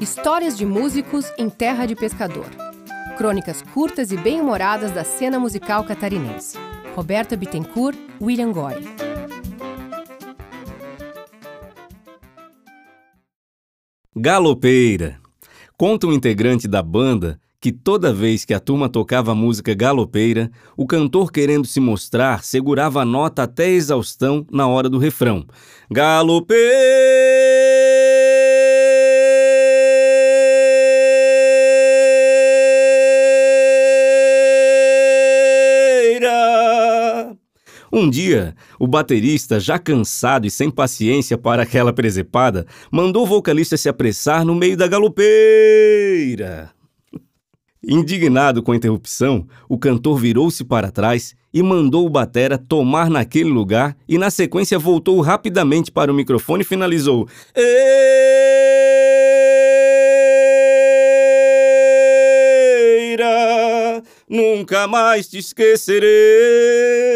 Histórias de músicos em terra de pescador. Crônicas curtas e bem-humoradas da cena musical catarinense. Roberta Bittencourt, William Goy. Galopeira. Conta um integrante da banda que toda vez que a turma tocava a música galopeira, o cantor querendo se mostrar segurava a nota até a exaustão na hora do refrão. Galopeira! Um dia, o baterista, já cansado e sem paciência para aquela presepada, mandou o vocalista se apressar no meio da galopeira. Indignado com a interrupção, o cantor virou-se para trás e mandou o batera tomar naquele lugar e na sequência voltou rapidamente para o microfone e finalizou: Eira, nunca mais te esquecerei.